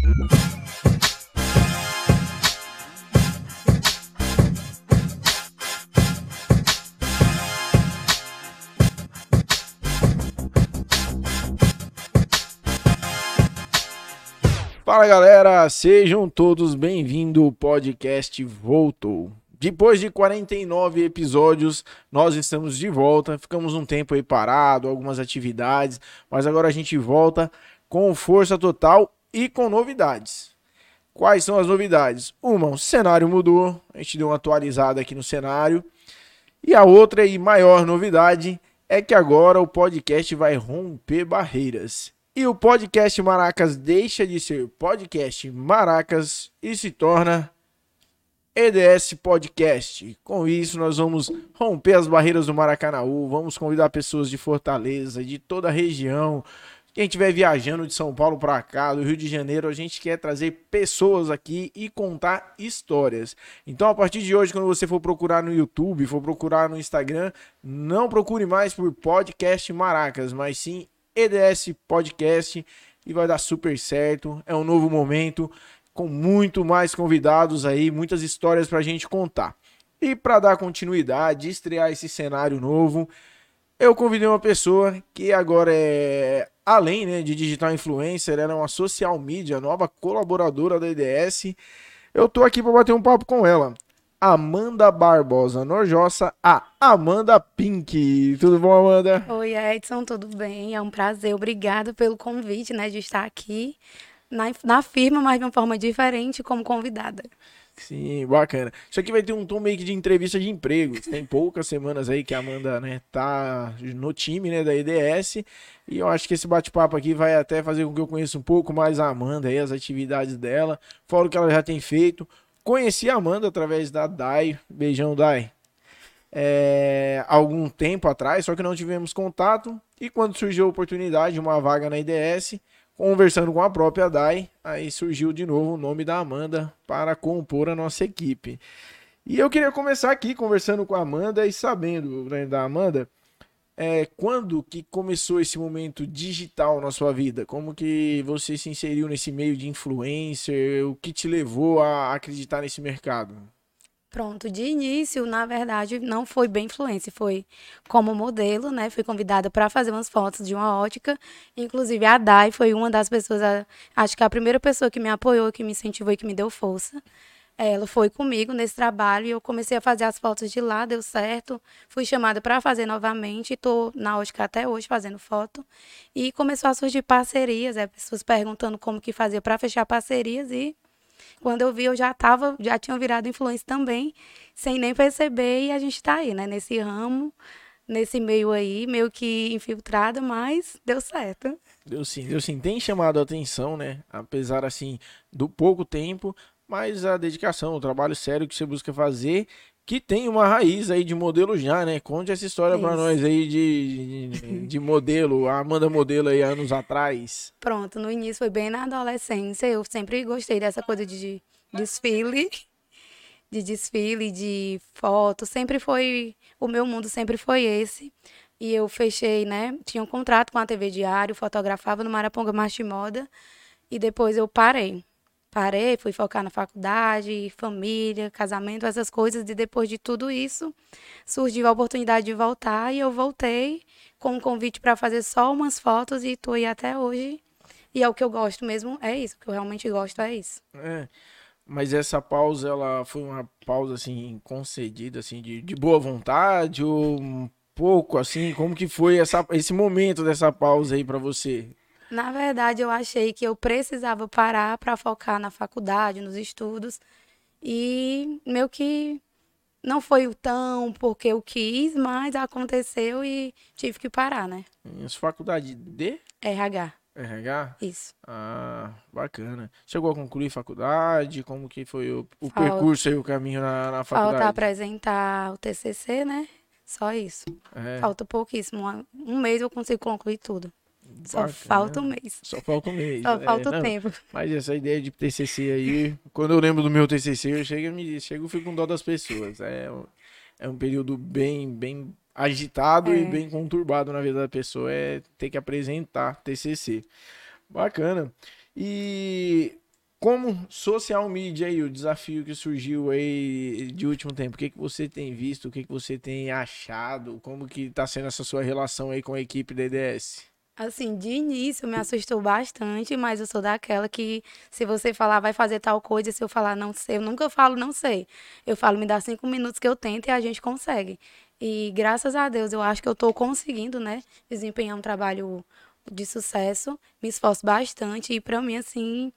Fala galera, sejam todos bem-vindos. O podcast voltou. Depois de 49 episódios, nós estamos de volta. Ficamos um tempo aí parado, algumas atividades, mas agora a gente volta com força total e com novidades. Quais são as novidades? Uma, o cenário mudou, a gente deu uma atualizada aqui no cenário. E a outra e maior novidade é que agora o podcast vai romper barreiras. E o podcast Maracas deixa de ser podcast Maracas e se torna EDS Podcast. Com isso, nós vamos romper as barreiras do Maracanaú, vamos convidar pessoas de Fortaleza, de toda a região. Quem estiver viajando de São Paulo para cá, do Rio de Janeiro, a gente quer trazer pessoas aqui e contar histórias. Então, a partir de hoje, quando você for procurar no YouTube, for procurar no Instagram, não procure mais por Podcast Maracas, mas sim EDS Podcast e vai dar super certo. É um novo momento com muito mais convidados aí, muitas histórias para a gente contar. E para dar continuidade, estrear esse cenário novo, eu convidei uma pessoa que agora é, além né, de digital influencer, ela é uma social media, nova colaboradora da EDS. Eu tô aqui para bater um papo com ela. Amanda Barbosa Norjossa, a Amanda Pink. Tudo bom, Amanda? Oi, Edson, tudo bem? É um prazer. Obrigada pelo convite, né, de estar aqui na, na firma, mas de uma forma diferente, como convidada. Sim, bacana. Isso aqui vai ter um tom meio que de entrevista de emprego. Tem poucas semanas aí que a Amanda, né, tá no time, né, da EDS. E eu acho que esse bate-papo aqui vai até fazer com que eu conheça um pouco mais a Amanda aí, as atividades dela, fora o que ela já tem feito, Conheci a Amanda através da Dai. Beijão, Dai. É, algum tempo atrás, só que não tivemos contato. E quando surgiu a oportunidade, uma vaga na IDS, conversando com a própria Dai, aí surgiu de novo o nome da Amanda para compor a nossa equipe. E eu queria começar aqui conversando com a Amanda e sabendo né, da Amanda é, quando que começou esse momento digital na sua vida? Como que você se inseriu nesse meio de influencer? O que te levou a acreditar nesse mercado? Pronto, de início, na verdade, não foi bem influência, foi como modelo, né? Fui convidada para fazer umas fotos de uma ótica. Inclusive, a Dai foi uma das pessoas, acho que a primeira pessoa que me apoiou, que me incentivou e que me deu força. Ela foi comigo nesse trabalho e eu comecei a fazer as fotos de lá, deu certo. Fui chamada para fazer novamente, estou na ótica até hoje fazendo foto. E começou a surgir parcerias, é, pessoas perguntando como que fazia para fechar parcerias e quando eu vi eu já tava, já tinha virado influência também, sem nem perceber e a gente está aí, né, nesse ramo, nesse meio aí, meio que infiltrada, mas deu certo. Deu sim, deu sim. Tem chamado a atenção, né? Apesar, assim, do pouco tempo, mas a dedicação, o trabalho sério que você busca fazer, que tem uma raiz aí de modelo já, né? Conte essa história para nós aí de, de, de, modelo, a Amanda modelo aí anos atrás. Pronto, no início foi bem na adolescência, eu sempre gostei dessa coisa de desfile, de desfile, de foto, sempre foi, o meu mundo sempre foi esse. E eu fechei, né? Tinha um contrato com a TV Diário, fotografava no Maraponga Marcha Moda, e depois eu parei parei, fui focar na faculdade, família, casamento, essas coisas. E depois de tudo isso, surgiu a oportunidade de voltar e eu voltei com um convite para fazer só umas fotos e estou aí até hoje. E é o que eu gosto mesmo, é isso. O que eu realmente gosto é isso. É. Mas essa pausa, ela foi uma pausa, assim, concedida, assim, de, de boa vontade ou um pouco, assim? Como que foi essa, esse momento dessa pausa aí para você? Na verdade, eu achei que eu precisava parar para focar na faculdade, nos estudos. E meio que não foi tão porque eu quis, mas aconteceu e tive que parar, né? As faculdade de? RH. RH? Isso. Ah, bacana. Chegou a concluir faculdade? Como que foi o, o Falta, percurso e o caminho na, na faculdade? Falta apresentar o TCC, né? Só isso. É. Falta pouquíssimo. Um mês eu consigo concluir tudo. Só Bacana. falta um mês. Só falta um mês. Só é, falta o tempo. Mas essa ideia de TCC aí, quando eu lembro do meu TCC, eu chego, me, chego fico com dó das pessoas. É, é um período bem, bem agitado é. e bem conturbado na vida da pessoa. É ter que apresentar TCC. Bacana. E como social media aí, o desafio que surgiu aí de último tempo, o que, que você tem visto, o que, que você tem achado, como que tá sendo essa sua relação aí com a equipe da EDS? Assim, de início me assustou bastante, mas eu sou daquela que se você falar vai fazer tal coisa, se eu falar não sei, eu nunca falo não sei. Eu falo, me dá cinco minutos que eu tento e a gente consegue. E graças a Deus eu acho que eu estou conseguindo, né, desempenhar um trabalho de sucesso, me esforço bastante e para mim assim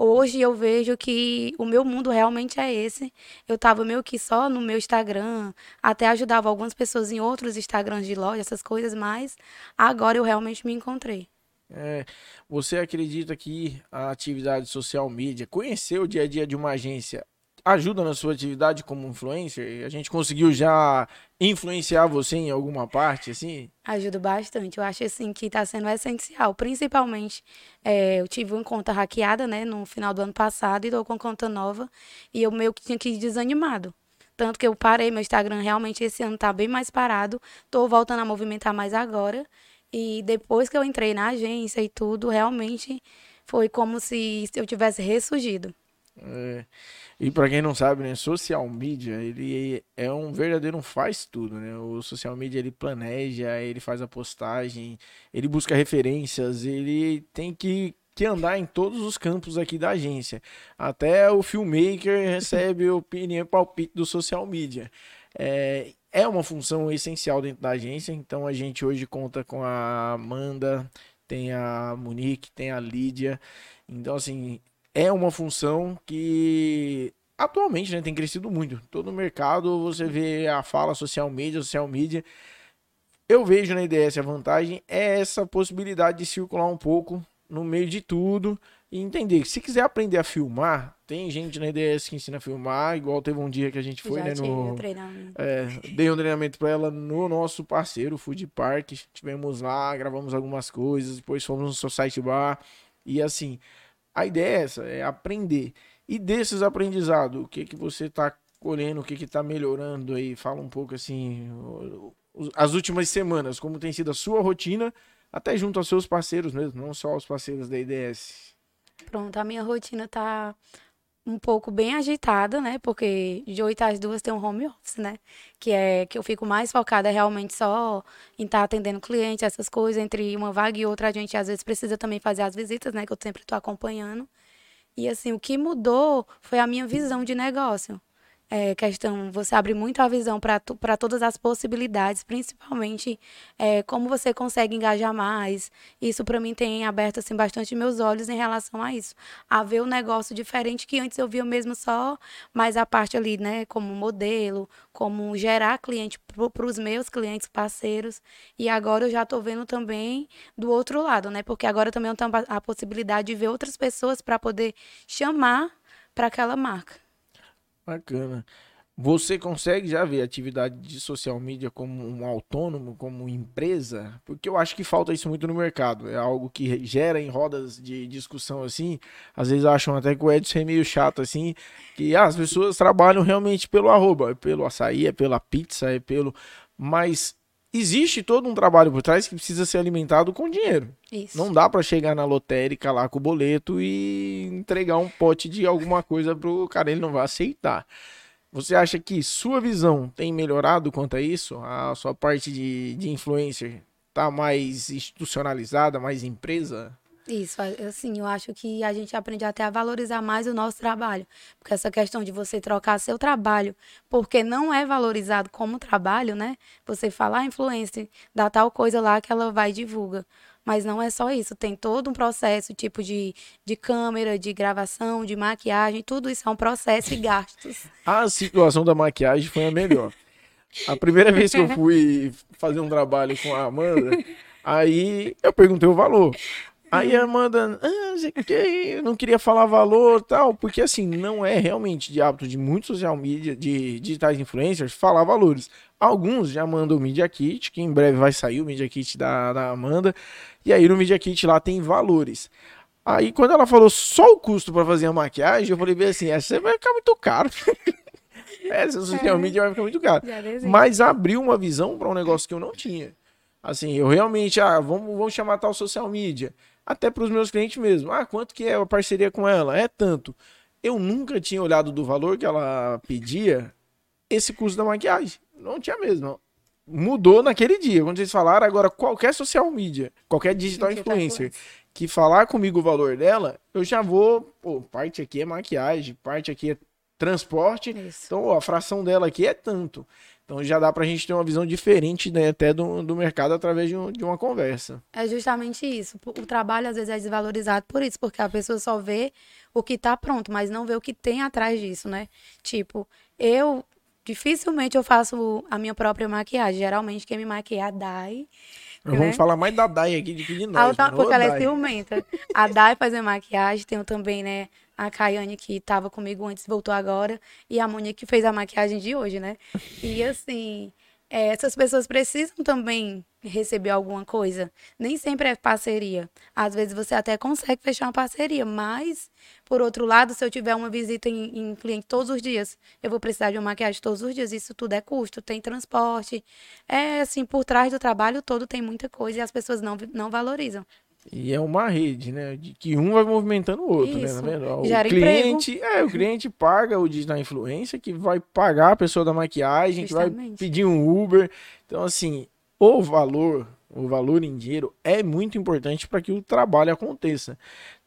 hoje eu vejo que o meu mundo realmente é esse. Eu tava meio que só no meu Instagram, até ajudava algumas pessoas em outros Instagrams de loja, essas coisas, mas agora eu realmente me encontrei. É, você acredita que a atividade social media, conhecer o dia a dia de uma agência, ajuda na sua atividade como influencer? A gente conseguiu já influenciar você em alguma parte, assim? Ajuda bastante. Eu acho, assim, que está sendo essencial. Principalmente, é, eu tive uma conta hackeada, né, no final do ano passado, e estou com conta nova. E eu meio que tinha que ir desanimado. Tanto que eu parei, meu Instagram realmente esse ano está bem mais parado. Estou voltando a movimentar mais agora. E depois que eu entrei na agência e tudo, realmente foi como se eu tivesse ressurgido. É. E para quem não sabe, né, social media, ele é um verdadeiro faz tudo, né? O social media ele planeja, ele faz a postagem, ele busca referências, ele tem que, que andar em todos os campos aqui da agência. Até o filmmaker recebe opinião e palpite do social media. É, é uma função essencial dentro da agência, então a gente hoje conta com a Amanda, tem a Monique, tem a Lídia. Então, assim, é uma função que atualmente né, tem crescido muito. Todo mercado você vê a fala social media, social media. Eu vejo na IDS a vantagem é essa possibilidade de circular um pouco no meio de tudo e entender que se quiser aprender a filmar, tem gente na IDS que ensina a filmar, igual teve um dia que a gente foi, Já né, no é, dei um treinamento para ela no nosso parceiro Food Park, tivemos lá, gravamos algumas coisas, depois fomos no Society Bar e assim, a ideia é essa, é aprender. E desses aprendizados, o que que você está colhendo, o que que está melhorando aí? Fala um pouco assim, as últimas semanas, como tem sido a sua rotina, até junto aos seus parceiros mesmo, não só aos parceiros da IDS. Pronto, a minha rotina tá um pouco bem agitada, né? Porque de 8 às 2 tem um home office, né? Que é que eu fico mais focada realmente só em estar tá atendendo clientes, essas coisas, entre uma vaga e outra, a gente às vezes precisa também fazer as visitas, né? Que eu sempre estou acompanhando. E assim, o que mudou foi a minha visão de negócio é, questão, você abre muito a visão para todas as possibilidades, principalmente é, como você consegue engajar mais. Isso para mim tem aberto assim bastante meus olhos em relação a isso, a ver o um negócio diferente que antes eu via mesmo só mais a parte ali, né, como modelo, como gerar cliente para os meus clientes parceiros. E agora eu já estou vendo também do outro lado, né, porque agora também eu tenho a possibilidade de ver outras pessoas para poder chamar para aquela marca. Bacana. Você consegue já ver a atividade de social media como um autônomo, como empresa? Porque eu acho que falta isso muito no mercado. É algo que gera em rodas de discussão assim. Às vezes acham até que o Edson é meio chato assim, que ah, as pessoas trabalham realmente pelo arroba, é pelo açaí, é pela pizza, é pelo. Mas existe todo um trabalho por trás que precisa ser alimentado com dinheiro. Isso. Não dá para chegar na lotérica lá com o boleto e entregar um pote de alguma coisa pro cara, ele não vai aceitar. Você acha que sua visão tem melhorado quanto a isso? A sua parte de, de influencer tá mais institucionalizada, mais empresa? Isso, assim, eu acho que a gente aprende até a valorizar mais o nosso trabalho. Porque essa questão de você trocar seu trabalho, porque não é valorizado como trabalho, né? Você falar ah, influência, dá tal coisa lá que ela vai e divulga. Mas não é só isso, tem todo um processo, tipo de, de câmera, de gravação, de maquiagem, tudo isso é um processo e gastos. a situação da maquiagem foi a melhor. A primeira vez que eu fui fazer um trabalho com a Amanda, aí eu perguntei o valor. Aí a Amanda, ah, não queria falar valor tal, porque assim, não é realmente de hábito de muitos social media, de digitais influencers, falar valores. Alguns já mandam o Media Kit, que em breve vai sair o Media Kit da, da Amanda, e aí no Media Kit lá tem valores. Aí quando ela falou só o custo para fazer a maquiagem, eu falei bem assim, essa vai ficar muito caro. essa social é. media vai ficar muito caro. Mas abriu uma visão para um negócio que eu não tinha. Assim, eu realmente, ah, vamos, vamos chamar tal social media. Até para os meus clientes mesmo. Ah, quanto que é a parceria com ela? É tanto. Eu nunca tinha olhado do valor que ela pedia esse custo da maquiagem. Não tinha mesmo. Mudou naquele dia. Quando vocês falaram, agora qualquer social media, qualquer digital influencer que falar comigo o valor dela, eu já vou. Pô, parte aqui é maquiagem, parte aqui é transporte. Isso. Então, ó, a fração dela aqui é tanto. Então já dá para a gente ter uma visão diferente né, até do, do mercado através de, um, de uma conversa. É justamente isso. O trabalho às vezes é desvalorizado por isso, porque a pessoa só vê o que está pronto, mas não vê o que tem atrás disso, né? Tipo, eu dificilmente eu faço a minha própria maquiagem. Geralmente quem me maquia é a Dai. Né? Vamos falar mais da Dai aqui do que de nós. Ah, porque ela é ciumenta. A Dai faz a maquiagem, tenho também, né, a Caiane que estava comigo antes, voltou agora, e a Mônica que fez a maquiagem de hoje, né? E assim, é, essas pessoas precisam também receber alguma coisa. Nem sempre é parceria. Às vezes você até consegue fechar uma parceria, mas, por outro lado, se eu tiver uma visita em, em cliente todos os dias, eu vou precisar de uma maquiagem todos os dias. Isso tudo é custo, tem transporte. É assim, por trás do trabalho todo tem muita coisa e as pessoas não, não valorizam. E é uma rede, né? De que um vai movimentando o outro, Isso. né? O Gera cliente, emprego. é, o cliente paga o digital influência, que vai pagar a pessoa da maquiagem, Justamente. que vai pedir um Uber. Então, assim, o valor, o valor em dinheiro é muito importante para que o trabalho aconteça.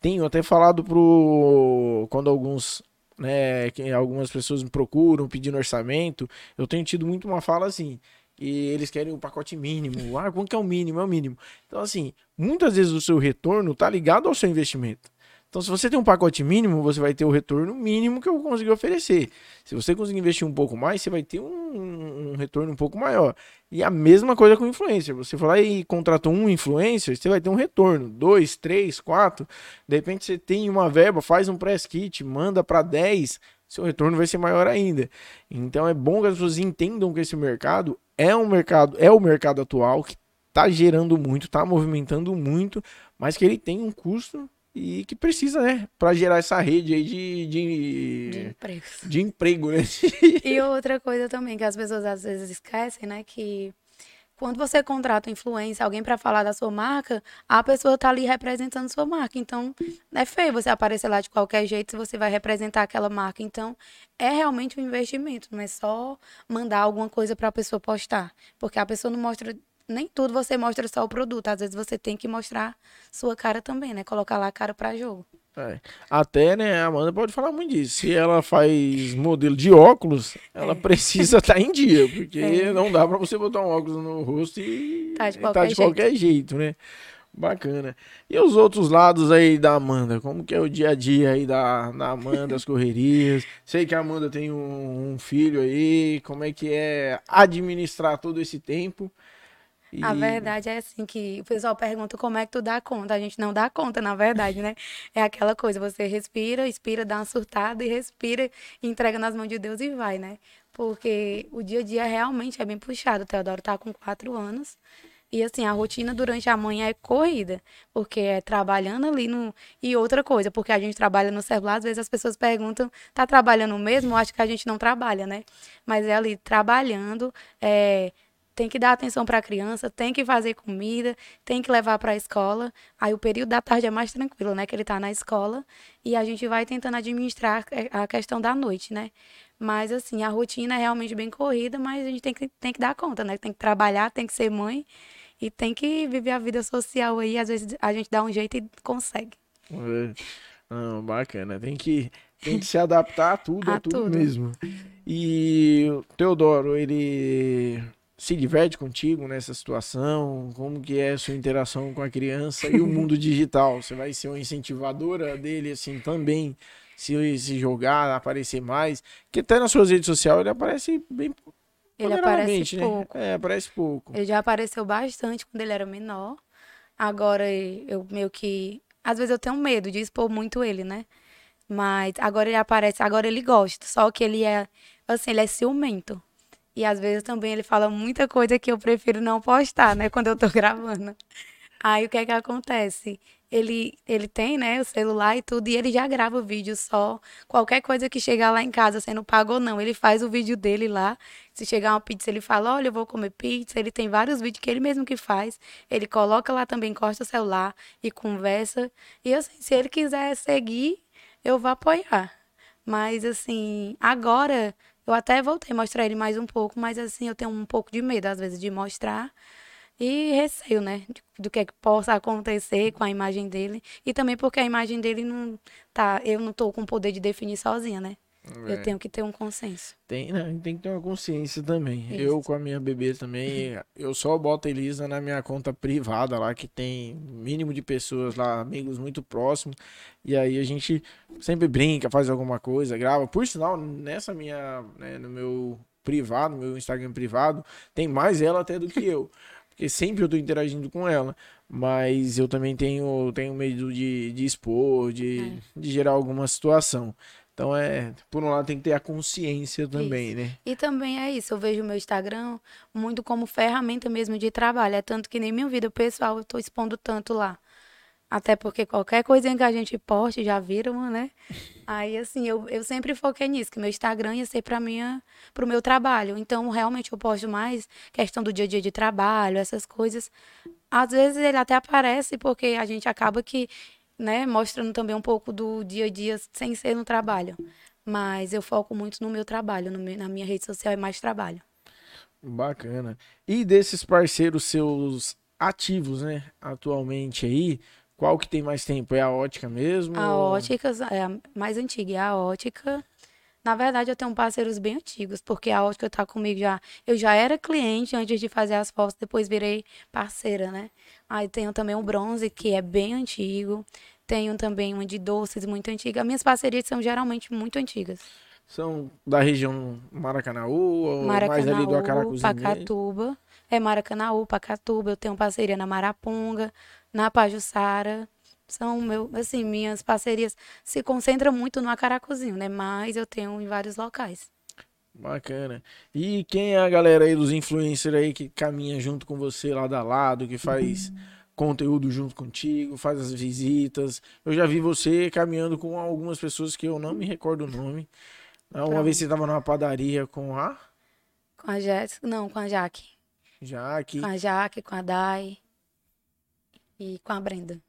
Tenho até falado pro quando alguns né, que algumas pessoas me procuram pedindo orçamento, eu tenho tido muito uma fala assim: e eles querem o pacote mínimo. Ah, quanto que é o mínimo? É o mínimo. Então, assim, muitas vezes o seu retorno está ligado ao seu investimento. Então, se você tem um pacote mínimo, você vai ter o retorno mínimo que eu consegui oferecer. Se você conseguir investir um pouco mais, você vai ter um, um retorno um pouco maior. E a mesma coisa com influencer. Você lá e contratou um influencer, você vai ter um retorno. Dois, três, quatro. De repente você tem uma verba, faz um press kit, manda para 10, seu retorno vai ser maior ainda. Então é bom que as pessoas entendam que esse mercado é um mercado, é o mercado atual que está gerando muito, está movimentando muito, mas que ele tem um custo e que precisa, né, para gerar essa rede aí de, de, de, empregos. de emprego, né? e outra coisa também que as pessoas às vezes esquecem, né, que quando você contrata influencer, alguém para falar da sua marca, a pessoa tá ali representando sua marca. Então, é feio você aparecer lá de qualquer jeito se você vai representar aquela marca. Então, é realmente um investimento, não é só mandar alguma coisa para a pessoa postar, porque a pessoa não mostra nem tudo você mostra só o produto, às vezes você tem que mostrar sua cara também, né? Colocar lá a cara para jogo. É. Até, né, a Amanda pode falar muito disso. Se ela faz modelo de óculos, ela é. precisa estar tá em dia, porque é. não dá para você botar um óculos no rosto e tá de qualquer, tá de qualquer jeito. jeito, né? Bacana. E os outros lados aí da Amanda? Como que é o dia a dia aí da, da Amanda, as correrias? Sei que a Amanda tem um, um filho aí. Como é que é administrar todo esse tempo? E... A verdade é assim que o pessoal pergunta como é que tu dá conta. A gente não dá conta, na verdade, né? É aquela coisa, você respira, expira, dá uma surtada e respira, entrega nas mãos de Deus e vai, né? Porque o dia a dia realmente é bem puxado. O Teodoro tá com quatro anos. E assim, a rotina durante a manhã é corrida, porque é trabalhando ali no. E outra coisa, porque a gente trabalha no celular, às vezes as pessoas perguntam, tá trabalhando mesmo? Acho que a gente não trabalha, né? Mas é ali trabalhando, é, tem que dar atenção para a criança, tem que fazer comida, tem que levar para a escola. Aí o período da tarde é mais tranquilo, né? Que ele está na escola e a gente vai tentando administrar a questão da noite, né? Mas assim, a rotina é realmente bem corrida, mas a gente tem que, tem que dar conta, né? Tem que trabalhar, tem que ser mãe e tem que viver a vida social aí. Às vezes a gente dá um jeito e consegue. Não, bacana. Tem que, tem que se adaptar a tudo, a, a tudo, tudo mesmo. E o Teodoro, ele se diverte contigo nessa situação? Como que é a sua interação com a criança e o mundo digital? Você vai ser uma incentivadora dele assim também? Se, se jogar, aparecer mais? Que até nas suas redes sociais ele aparece bem ele aparece né? pouco. É, aparece pouco. Ele já apareceu bastante quando ele era menor. Agora eu meio que. Às vezes eu tenho medo de expor muito ele, né? Mas agora ele aparece, agora ele gosta. Só que ele é. Assim, ele é ciumento. E às vezes também ele fala muita coisa que eu prefiro não postar, né? Quando eu tô gravando. Aí o que é que acontece? ele, ele tem, né, o celular e tudo, e ele já grava o vídeo só. Qualquer coisa que chegar lá em casa sendo pago ou não, ele faz o vídeo dele lá. Se chegar uma pizza, ele fala: Olha, eu vou comer pizza. Ele tem vários vídeos que ele mesmo que faz. Ele coloca lá também, encosta o celular e conversa. E assim, se ele quiser seguir, eu vou apoiar. Mas assim, agora eu até voltei a mostrar ele mais um pouco, mas assim, eu tenho um pouco de medo, às vezes, de mostrar. E receio, né? Do que, é que possa acontecer com a imagem dele. E também porque a imagem dele não tá. Eu não tô com o poder de definir sozinha, né? É. Eu tenho que ter um consenso. Tem, né? tem que ter uma consciência também. Isso. Eu com a minha bebê também, eu só boto a Elisa na minha conta privada lá, que tem mínimo de pessoas lá, amigos muito próximos. E aí a gente sempre brinca, faz alguma coisa, grava. Por sinal, nessa minha, né, no meu privado, meu Instagram privado, tem mais ela até do que eu. Porque sempre eu tô interagindo com ela. Mas eu também tenho, tenho medo de, de expor, de, é. de gerar alguma situação. Então é, por um lado tem que ter a consciência também, isso. né? E também é isso, eu vejo o meu Instagram muito como ferramenta mesmo de trabalho. É tanto que nem minha vida pessoal eu tô expondo tanto lá. Até porque qualquer coisinha que a gente poste, já viram, né? Aí, assim, eu, eu sempre foquei nisso, que meu Instagram ia ser para pro meu trabalho. Então, realmente, eu posto mais questão do dia a dia de trabalho, essas coisas. Às vezes ele até aparece porque a gente acaba que né, mostrando também um pouco do dia a dia sem ser no trabalho. Mas eu foco muito no meu trabalho, no meu, na minha rede social é mais trabalho. Bacana. E desses parceiros seus ativos, né, atualmente aí, qual que tem mais tempo? É a ótica mesmo? A ou... ótica é a mais antiga, é a ótica. Na verdade, eu tenho parceiros bem antigos, porque a ótica tá comigo já. Eu já era cliente antes de fazer as fotos, depois virei parceira, né? Aí tenho também o bronze, que é bem antigo. Tenho também uma de doces muito antiga. Minhas parcerias são geralmente muito antigas. São da região Maracanaú ou Maracanaú, mais ali do Acaracuzinho? Pacatuba. É Maracanaú, Pacatuba. Eu tenho parceria na Maraponga, na Pajuçara. São meu, assim, minhas parcerias se concentram muito no Acaracuzinho, né? Mas eu tenho em vários locais. Bacana. E quem é a galera aí dos influencers aí que caminha junto com você lá da lado, que faz uhum. Conteúdo junto contigo, faz as visitas? Eu já vi você caminhando com algumas pessoas que eu não me recordo o nome. Uma Pronto. vez você estava numa padaria com a com a Jéssica, não, com a Jaque. Jaque. Com a Jaque, com a Dai e com a Brenda.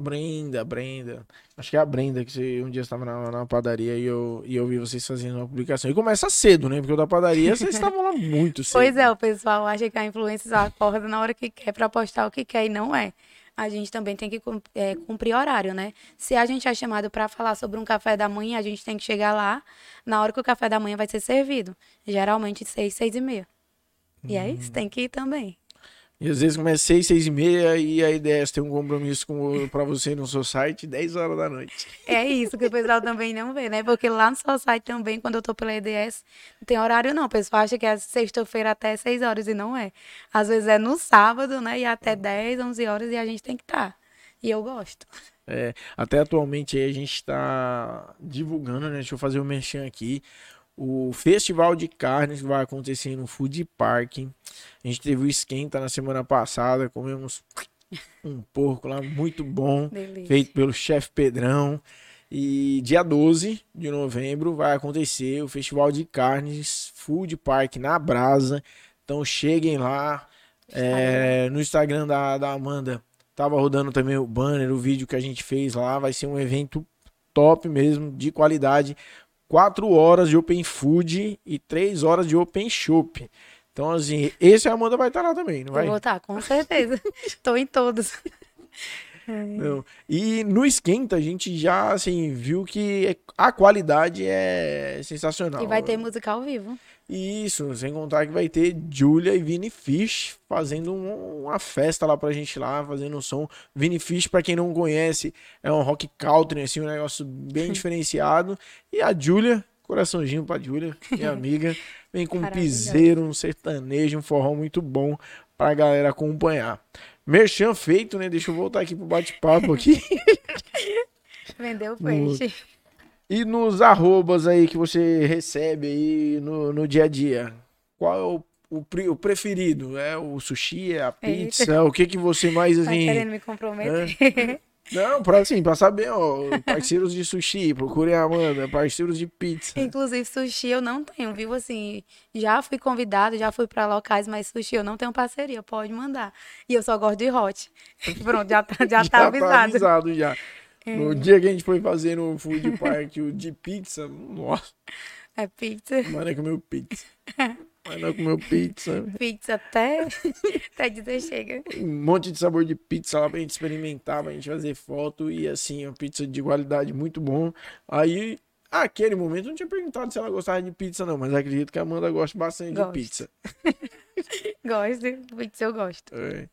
Brenda, Brenda. Acho que é a Brenda que um dia estava na, na, padaria e eu, e eu vi vocês fazendo uma publicação. E começa cedo, né? Porque o da padaria vocês estavam lá muito cedo. Pois é, o pessoal acha que a influência acorda na hora que quer para postar o que quer e não é. A gente também tem que é, cumprir horário, né? Se a gente é chamado para falar sobre um café da manhã, a gente tem que chegar lá na hora que o café da manhã vai ser servido. Geralmente seis, seis e meia. E hum. é isso, tem que ir também. E às vezes começa seis, seis e meia e a ideia é ter um compromisso com, pra você no seu site 10 horas da noite. É isso que o pessoal também não vê, né? Porque lá no seu site também, quando eu tô pela EDS, não tem horário não. O pessoal acha que é sexta-feira até 6 horas e não é. Às vezes é no sábado, né? E até 10, 11 horas e a gente tem que estar. Tá. E eu gosto. É, até atualmente a gente está divulgando, né? Deixa eu fazer o um merchan aqui o festival de carnes vai acontecer no Food Park. A gente teve o esquenta na semana passada, comemos um porco lá muito bom, Delícia. feito pelo chefe Pedrão. E dia 12 de novembro vai acontecer o Festival de Carnes Food Park na Brasa. Então cheguem lá. É, no Instagram da, da Amanda tava rodando também o banner, o vídeo que a gente fez lá. Vai ser um evento top mesmo, de qualidade. 4 horas de Open Food e 3 horas de Open Shop. Então, assim, esse a Amanda vai estar lá também, não vai? Vou estar, com certeza. Estou em todos. Não. E no esquenta a gente já assim viu que a qualidade é sensacional. E vai ter música ao vivo. Isso, sem contar que vai ter Julia e Vini Fish fazendo um, uma festa lá pra gente lá, fazendo um som. Vini Fish, pra quem não conhece, é um rock country, assim, um negócio bem diferenciado. E a Julia, coraçãozinho pra Julia, minha amiga, vem com um piseiro, um sertanejo, um forró muito bom pra galera acompanhar. Merchan feito, né? Deixa eu voltar aqui pro bate-papo aqui. Vendeu peixe. E nos arrobas aí que você recebe aí no, no dia a dia, qual é o, o, o preferido? É o sushi, é a pizza? Eita. O que que você mais tá assim... Tá querendo me comprometer? Não, pra assim, pra saber, ó, parceiros de sushi, procurem a Amanda, parceiros de pizza. Inclusive, sushi eu não tenho, viu? Assim, já fui convidado, já fui pra locais, mas sushi eu não tenho parceria, pode mandar. E eu só gosto de hot. Pronto, já, tá- já, Já tá tá avisado. avisado já. No dia que a gente foi fazer no Food Park o de pizza, nossa, É pizza. mano, é comeu pizza. Mas não comeu pizza. Pizza até, até dizer chega. Um monte de sabor de pizza lá pra gente experimentar, pra gente fazer foto. E assim, uma pizza de qualidade muito bom. Aí, aquele momento, eu não tinha perguntado se ela gostava de pizza, não. Mas acredito que a Amanda gosta bastante Gosto. de pizza. Gosto, pizza eu gosto. É,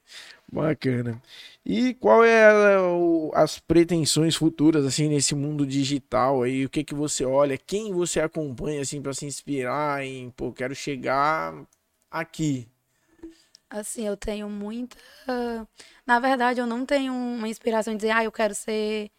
bacana. E qual é a- o- as pretensões futuras assim nesse mundo digital aí? O que que você olha? Quem você acompanha assim para se inspirar em, pô, quero chegar aqui. Assim, eu tenho muita. Na verdade, eu não tenho uma inspiração de dizer, ah, eu quero ser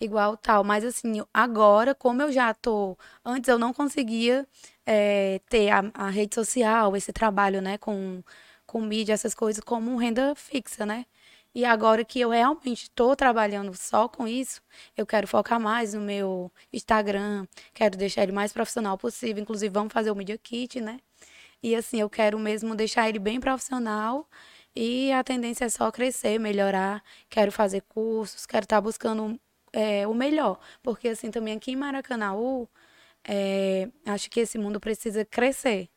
igual tal. Mas, assim, agora, como eu já tô. Antes eu não conseguia eh, ter a, a rede social, esse trabalho, né, com, com mídia, essas coisas, como renda fixa, né? E agora que eu realmente estou trabalhando só com isso, eu quero focar mais no meu Instagram, quero deixar ele mais profissional possível. Inclusive, vamos fazer o Media Kit, né? E assim, eu quero mesmo deixar ele bem profissional e a tendência é só crescer, melhorar. Quero fazer cursos, quero estar buscando é, o melhor. Porque assim, também aqui em Maracanaú, é, acho que esse mundo precisa crescer.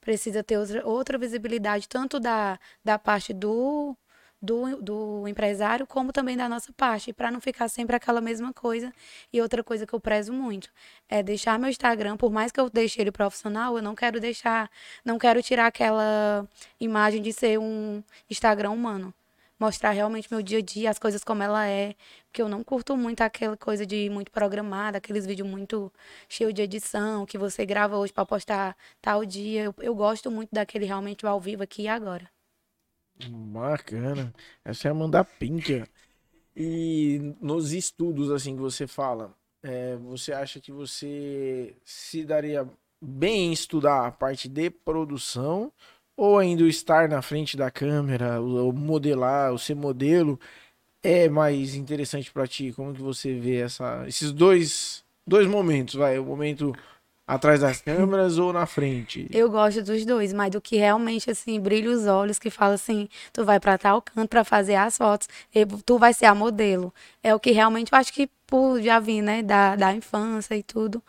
Precisa ter outra, outra visibilidade, tanto da, da parte do, do, do empresário, como também da nossa parte, para não ficar sempre aquela mesma coisa. E outra coisa que eu prezo muito é deixar meu Instagram, por mais que eu deixe ele profissional, eu não quero deixar, não quero tirar aquela imagem de ser um Instagram humano. Mostrar realmente meu dia a dia, as coisas como ela é. Porque eu não curto muito aquela coisa de muito programada, aqueles vídeos muito cheios de edição, que você grava hoje para postar tal dia. Eu, eu gosto muito daquele realmente ao vivo aqui e agora. Bacana. Essa é a Amanda Pinker. E nos estudos assim que você fala, é, você acha que você se daria bem em estudar a parte de produção ou ainda o estar na frente da câmera, o, modelar, o ser modelo é mais interessante para ti? Como que você vê essa, esses dois, dois momentos, vai, o momento atrás das câmeras ou na frente? Eu gosto dos dois, mas do que realmente, assim, brilha os olhos, que fala assim, tu vai pra tal canto pra fazer as fotos, tu vai ser a modelo. É o que realmente, eu acho que por já vi, né, da, da infância e tudo,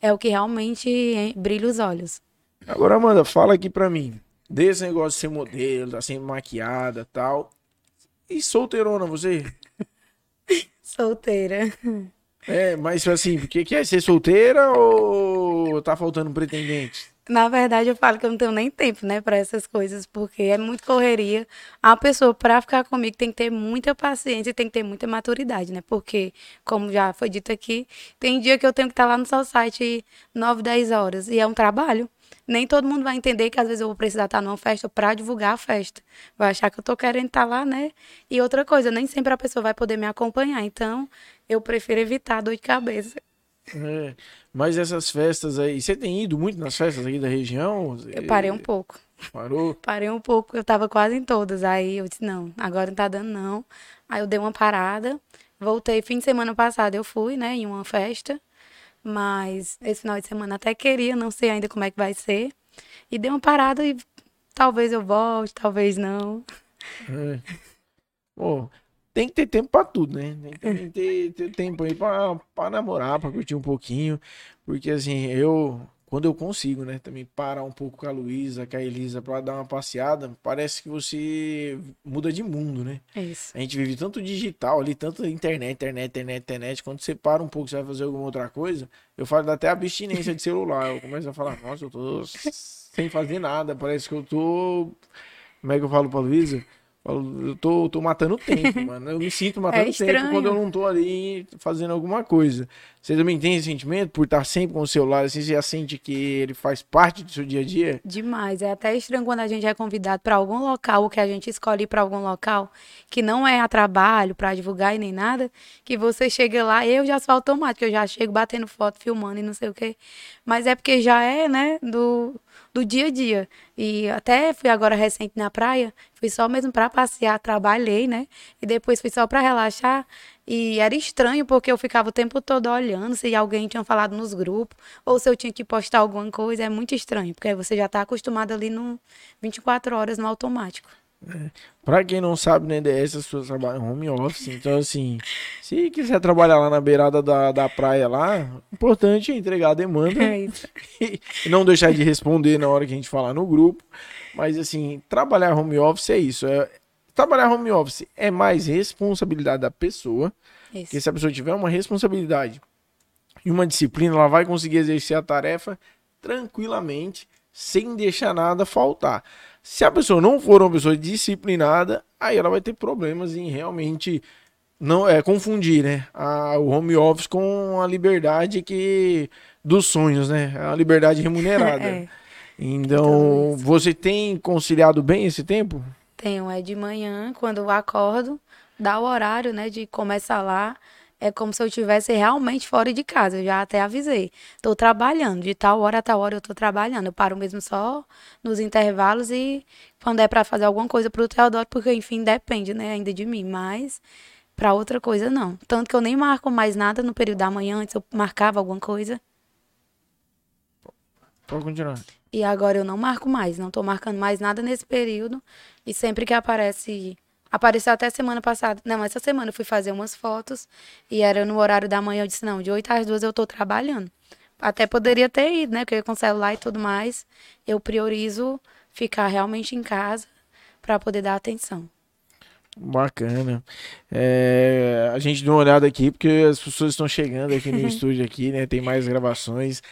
é o que realmente hein, brilha os olhos. Agora, Amanda, fala aqui pra mim. Desse negócio de ser modelo, tá sempre maquiada e tal. E solteirona, você? Solteira. É, mas assim, porque quer ser solteira ou tá faltando pretendente? Na verdade, eu falo que eu não tenho nem tempo, né, para essas coisas, porque é muito correria. A pessoa, para ficar comigo, tem que ter muita paciência e tem que ter muita maturidade, né? Porque, como já foi dito aqui, tem dia que eu tenho que estar lá no seu site 9, 10 horas e é um trabalho. Nem todo mundo vai entender que às vezes eu vou precisar estar numa festa para divulgar a festa. Vai achar que eu tô querendo estar lá, né? E outra coisa, nem sempre a pessoa vai poder me acompanhar. Então, eu prefiro evitar dor de cabeça. É, mas essas festas aí, você tem ido muito nas festas aqui da região? Eu parei um pouco. Parou? Parei um pouco, eu tava quase em todas. Aí eu disse, não, agora não tá dando não. Aí eu dei uma parada, voltei fim de semana passado, eu fui, né, em uma festa. Mas esse final de semana até queria, não sei ainda como é que vai ser. E dei uma parada e talvez eu volte, talvez não. É. Pô, tem que ter tempo pra tudo, né? Tem que ter, ter tempo aí pra, pra namorar, pra curtir um pouquinho. Porque assim, eu, quando eu consigo, né, também parar um pouco com a Luísa, com a Elisa, pra dar uma passeada, parece que você muda de mundo, né? É isso. A gente vive tanto digital ali, tanto internet, internet, internet, internet. Quando você para um pouco, você vai fazer alguma outra coisa. Eu falo até abstinência de celular. Eu começo a falar, nossa, eu tô sem fazer nada. Parece que eu tô. Como é que eu falo pra Luísa? Eu tô, tô matando o tempo, mano. Eu me sinto matando o tempo quando eu não tô ali fazendo alguma coisa. Você também tem esse sentimento por estar sempre com o celular, assim, você já sente que ele faz parte do seu dia a dia? Demais. É até estranho quando a gente é convidado para algum local, ou que a gente escolhe para algum local, que não é a trabalho, para divulgar e nem nada, que você chega lá, eu já sou automático, eu já chego batendo foto, filmando e não sei o quê. Mas é porque já é, né, do, do dia a dia. E até fui agora recente na praia, fui só mesmo para passear, trabalhei, né? E depois fui só para relaxar. E era estranho porque eu ficava o tempo todo olhando se alguém tinha falado nos grupos ou se eu tinha que postar alguma coisa. É muito estranho, porque você já está acostumado ali no 24 horas no automático. É. Pra quem não sabe, na EDS as pessoas trabalham home office, então assim, se quiser trabalhar lá na beirada da, da praia lá, importante é entregar a demanda é e, e não deixar de responder na hora que a gente falar no grupo. Mas assim, trabalhar home office é isso. É, trabalhar home office é mais responsabilidade da pessoa. Isso. Porque se a pessoa tiver uma responsabilidade e uma disciplina, ela vai conseguir exercer a tarefa tranquilamente, sem deixar nada faltar. Se a pessoa não for uma pessoa disciplinada, aí ela vai ter problemas em realmente não é confundir, né, a, o home office com a liberdade que dos sonhos, né, a liberdade remunerada. é. Então, então você tem conciliado bem esse tempo? Tenho, é de manhã, quando eu acordo, dá o horário, né, de começar lá. É como se eu estivesse realmente fora de casa. Eu já até avisei. Estou trabalhando, de tal hora a tal hora eu estou trabalhando. Eu paro mesmo só nos intervalos e quando é para fazer alguma coisa para o Teodoro, porque enfim, depende, né, ainda de mim. Mas para outra coisa, não. Tanto que eu nem marco mais nada no período da manhã. Antes eu marcava alguma coisa. Pode continuar. E agora eu não marco mais, não tô marcando mais nada nesse período. E sempre que aparece. Apareceu até semana passada. Não, essa semana eu fui fazer umas fotos e era no horário da manhã. Eu disse: não, de 8 às 2 eu tô trabalhando. Até poderia ter ido, né? Porque com celular e tudo mais, eu priorizo ficar realmente em casa para poder dar atenção. Bacana. É, a gente deu uma olhada aqui, porque as pessoas estão chegando aqui no estúdio aqui, né? Tem mais gravações.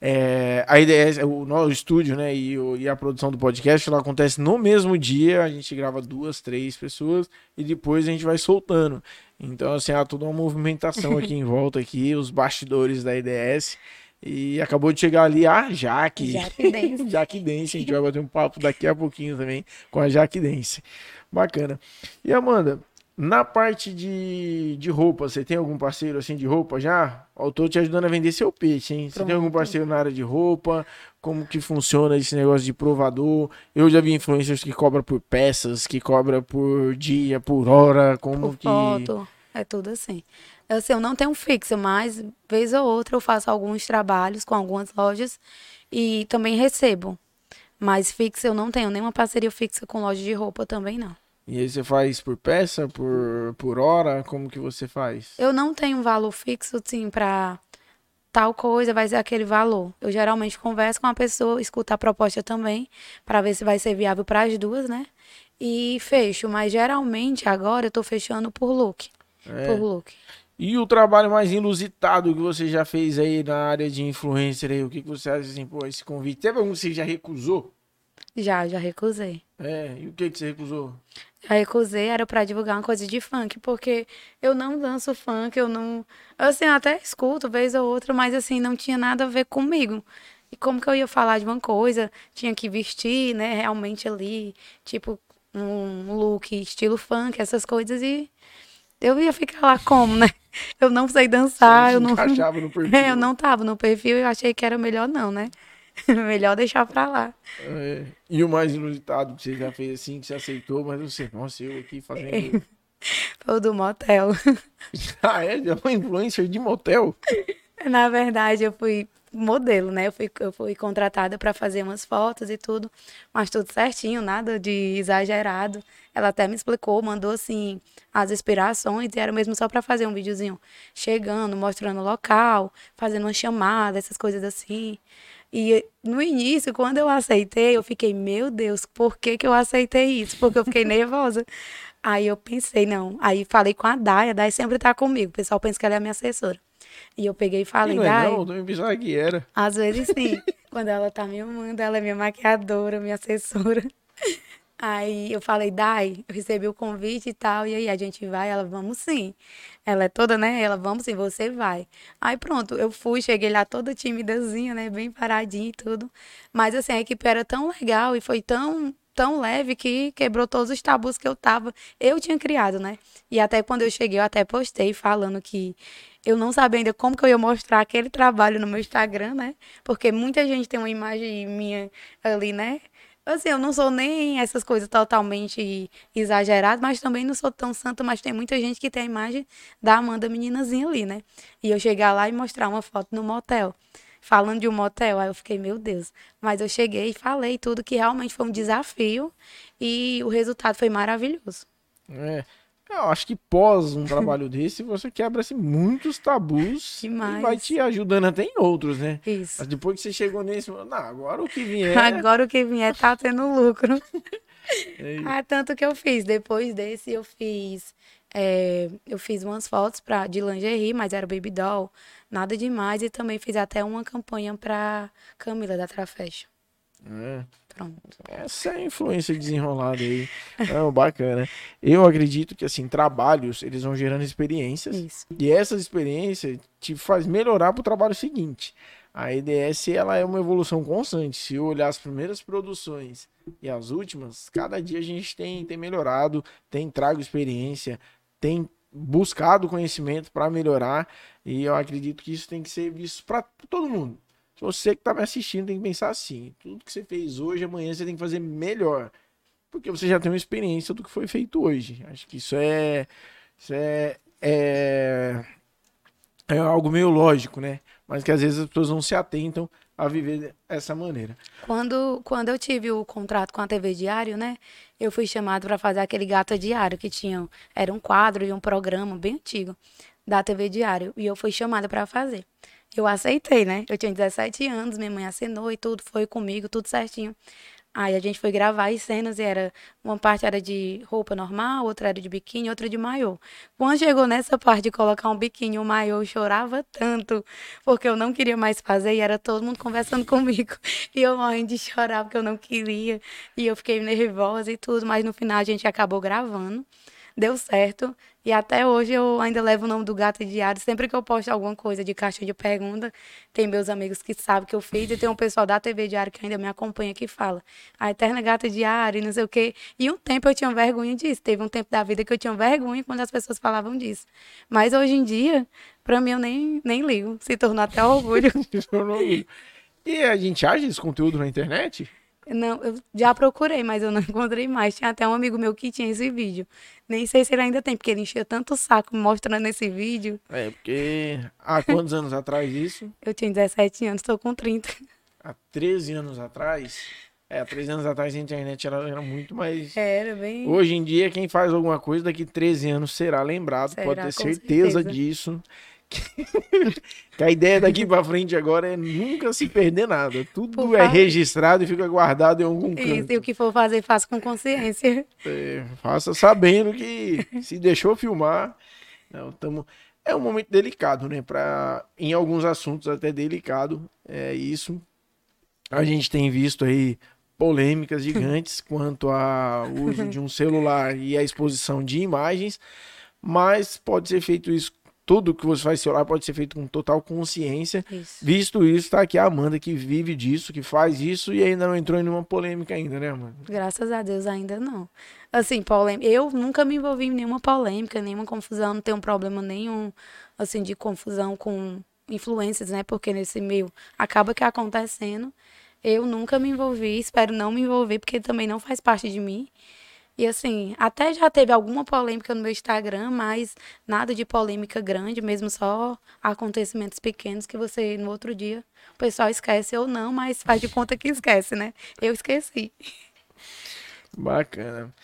É, a ideia é o nosso estúdio, né, e, o, e, a produção do podcast, ela acontece no mesmo dia, a gente grava duas, três pessoas e depois a gente vai soltando. Então, assim, há toda uma movimentação aqui em volta aqui, os bastidores da IDS. E acabou de chegar ali a Jaque. Jaque Dance. Jaque Dance. A gente vai bater um papo daqui a pouquinho também com a Jaque Dance. Bacana. E Amanda, na parte de, de roupa, você tem algum parceiro assim de roupa já? Eu tô te ajudando a vender seu peixe, hein? Você Pronto. tem algum parceiro na área de roupa? Como que funciona esse negócio de provador? Eu já vi influencers que cobram por peças, que cobra por dia, por hora, como por que... foto, é tudo assim. Eu, assim, eu não tenho fixo, mas vez ou outra eu faço alguns trabalhos com algumas lojas e também recebo. Mas fixo eu não tenho, nenhuma parceria fixa com loja de roupa também não. E aí você faz por peça, por, por hora? Como que você faz? Eu não tenho um valor fixo, sim, para tal coisa vai ser aquele valor. Eu geralmente converso com a pessoa, escuto a proposta também, para ver se vai ser viável para as duas, né? E fecho, mas geralmente agora eu tô fechando por look. É. Por look. E o trabalho mais inusitado que você já fez aí na área de influencer aí, o que, que você acha assim, pô, esse convite? Teve algum que você já recusou? Já, já recusei. É, e o que, que você recusou? Já recusei, era para divulgar uma coisa de funk, porque eu não danço funk, eu não. Assim, até escuto vez ou outra, mas assim, não tinha nada a ver comigo. E como que eu ia falar de uma coisa? Tinha que vestir, né, realmente ali, tipo, um look estilo funk, essas coisas, e eu ia ficar lá como, né? Eu não sei dançar, eu não. Encaixava no perfil. É, eu não tava no perfil, eu achei que era melhor não, né? Melhor deixar pra lá. É. E o mais inusitado que você já fez assim, que você aceitou, mas você, nossa, eu aqui fazendo. Foi o do motel. ah, é? Já foi influencer de motel? Na verdade, eu fui modelo, né? Eu fui, eu fui contratada para fazer umas fotos e tudo, mas tudo certinho, nada de exagerado. Ela até me explicou, mandou assim as inspirações e era mesmo só para fazer um videozinho chegando, mostrando o local, fazendo uma chamada, essas coisas assim. E no início, quando eu aceitei, eu fiquei, meu Deus, por que, que eu aceitei isso? Porque eu fiquei nervosa. Aí eu pensei, não. Aí falei com a Dai, a Dai sempre tá comigo. O pessoal pensa que ela é a minha assessora. E eu peguei e falei, não é Dai. Não, não pensava que era. Às vezes sim. quando ela tá me amando, ela é minha maquiadora, minha assessora. Aí eu falei, Dai, eu recebi o convite e tal, e aí a gente vai? Ela, vamos sim. Ela é toda, né? Ela, vamos sim, você vai. Aí pronto, eu fui, cheguei lá toda timidazinha, né? Bem paradinha e tudo. Mas assim, a equipe era tão legal e foi tão tão leve que quebrou todos os tabus que eu tava, eu tinha criado, né? E até quando eu cheguei, eu até postei falando que eu não sabia ainda como que eu ia mostrar aquele trabalho no meu Instagram, né? Porque muita gente tem uma imagem minha ali, né? Assim, eu não sou nem essas coisas totalmente exageradas, mas também não sou tão santa, mas tem muita gente que tem a imagem da Amanda meninazinha ali, né? E eu chegar lá e mostrar uma foto no motel, falando de um motel, aí eu fiquei, meu Deus. Mas eu cheguei e falei tudo que realmente foi um desafio e o resultado foi maravilhoso. É. Eu acho que pós um trabalho desse, você quebra assim, muitos tabus Demais. e vai te ajudando até em outros, né? Isso. Mas depois que você chegou nesse, não, agora o que vier. Agora o que vier tá tendo lucro. é. Ah, tanto que eu fiz. Depois desse, eu fiz. é, eu fiz umas fotos pra, de lingerie, mas era baby doll, nada demais. E também fiz até uma campanha pra Camila da Trafashion. É. Pronto. Essa é a influência desenrolada aí. Não, bacana. Eu acredito que, assim, trabalhos, eles vão gerando experiências. Isso. E essas experiências te faz melhorar para o trabalho seguinte. A EDS, ela é uma evolução constante. Se eu olhar as primeiras produções e as últimas, cada dia a gente tem, tem melhorado, tem trago experiência, tem buscado conhecimento para melhorar. E eu acredito que isso tem que ser visto para todo mundo. Você que está me assistindo tem que pensar assim: tudo que você fez hoje, amanhã você tem que fazer melhor. Porque você já tem uma experiência do que foi feito hoje. Acho que isso é. Isso é, é, é algo meio lógico, né? Mas que às vezes as pessoas não se atentam a viver dessa maneira. Quando, quando eu tive o contrato com a TV Diário, né? Eu fui chamado para fazer aquele Gata Diário que tinha. Era um quadro de um programa bem antigo da TV Diário. E eu fui chamada para fazer. Eu aceitei, né? Eu tinha 17 anos, minha mãe assinou e tudo, foi comigo, tudo certinho. Aí a gente foi gravar as cenas e era uma parte era de roupa normal, outra era de biquíni, outra de maiô. Quando chegou nessa parte de colocar um biquíni um maiô, chorava tanto, porque eu não queria mais fazer e era todo mundo conversando comigo. E eu morrendo de chorar porque eu não queria. E eu fiquei nervosa e tudo, mas no final a gente acabou gravando. Deu certo. E até hoje eu ainda levo o nome do Gato Diário. Sempre que eu posto alguma coisa de caixa de pergunta, tem meus amigos que sabem que eu fiz e tem um pessoal da TV Diário que ainda me acompanha que fala a Eterna Gata Diário não sei o quê. E um tempo eu tinha vergonha disso. Teve um tempo da vida que eu tinha vergonha quando as pessoas falavam disso. Mas hoje em dia, pra mim, eu nem, nem ligo. Se tornou até orgulho. e a gente acha esse conteúdo na internet? Não, eu já procurei, mas eu não encontrei mais. Tinha até um amigo meu que tinha esse vídeo. Nem sei se ele ainda tem, porque ele enchia tanto o saco mostrando esse vídeo. É, porque há quantos anos atrás isso? Eu tinha 17 anos, tô com 30. Há 13 anos atrás? É, há 13 anos atrás a internet era, era muito mais. Era bem. Hoje em dia, quem faz alguma coisa daqui 13 anos será lembrado, Será, pode ter certeza, certeza. disso. que a ideia daqui pra frente agora é nunca se perder nada. Tudo Por é favor. registrado e fica guardado em algum Isso, canto. e o que for fazer, faça com consciência. É, faça sabendo que se deixou filmar, não, tamo, é um momento delicado, né? Pra, em alguns assuntos até delicado, é isso. A gente tem visto aí polêmicas gigantes quanto ao uso de um celular e a exposição de imagens, mas pode ser feito isso, tudo que você faz celular pode ser feito com total consciência. Isso. Visto isso, tá aqui a Amanda que vive disso, que faz isso e ainda não entrou em nenhuma polêmica ainda, né, Amanda? Graças a Deus ainda não. Assim, polêmica. Eu nunca me envolvi em nenhuma polêmica, nenhuma confusão, não tenho problema nenhum, assim, de confusão com influências, né? Porque nesse meio acaba que acontecendo. Eu nunca me envolvi, espero não me envolver, porque também não faz parte de mim. E assim, até já teve alguma polêmica no meu Instagram, mas nada de polêmica grande, mesmo só acontecimentos pequenos que você, no outro dia, o pessoal esquece ou não, mas faz de conta que esquece, né? Eu esqueci. Bacana.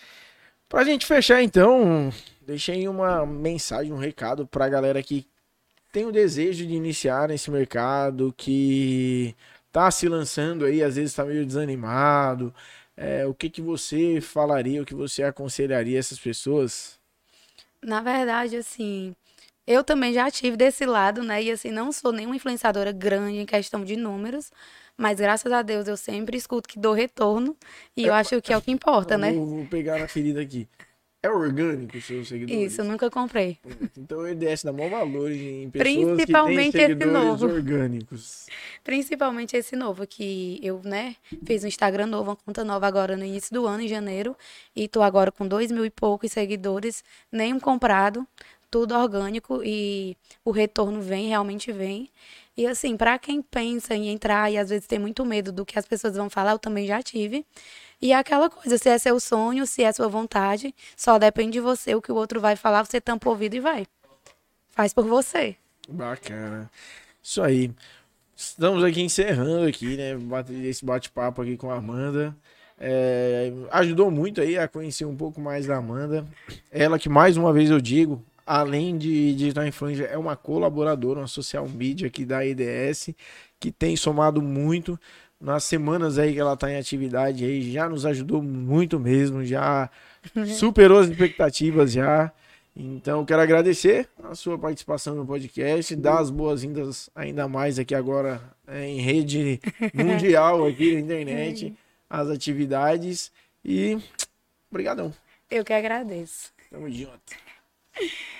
Pra gente fechar, então, deixei uma mensagem, um recado pra galera que tem o desejo de iniciar nesse mercado, que tá se lançando aí, às vezes tá meio desanimado. É, o que que você falaria, o que você aconselharia essas pessoas? Na verdade, assim, eu também já tive desse lado, né? E assim, não sou nenhuma influenciadora grande em questão de números, mas graças a Deus eu sempre escuto que dou retorno e eu acho que é o que importa, né? Vou, vou pegar na ferida aqui. É orgânico os seus seguidores? Isso, eu nunca comprei. Então o EDS dá maior valor em pessoas Principalmente que têm esse seguidores novo. orgânicos. Principalmente esse novo, que eu, né, fiz um Instagram novo, uma conta nova agora no início do ano, em janeiro, e tô agora com dois mil e poucos seguidores, nenhum comprado, tudo orgânico e o retorno vem, realmente vem. E assim, para quem pensa em entrar e às vezes tem muito medo do que as pessoas vão falar, eu também já tive. E é aquela coisa, se é seu sonho, se é sua vontade, só depende de você, o que o outro vai falar, você tampa o ouvido e vai. Faz por você. Bacana. Isso aí. Estamos aqui encerrando aqui, né? Esse bate-papo aqui com a Amanda. É, ajudou muito aí a conhecer um pouco mais da Amanda. Ela que, mais uma vez eu digo, além de digital influencer, é uma colaboradora, uma social media aqui da EDS, que tem somado muito nas semanas aí que ela está em atividade aí, já nos ajudou muito mesmo, já superou as expectativas já. Então, quero agradecer a sua participação no podcast, dar as boas-vindas ainda mais aqui agora é, em rede mundial aqui na internet, as atividades e obrigadão. Eu que agradeço. Tamo junto.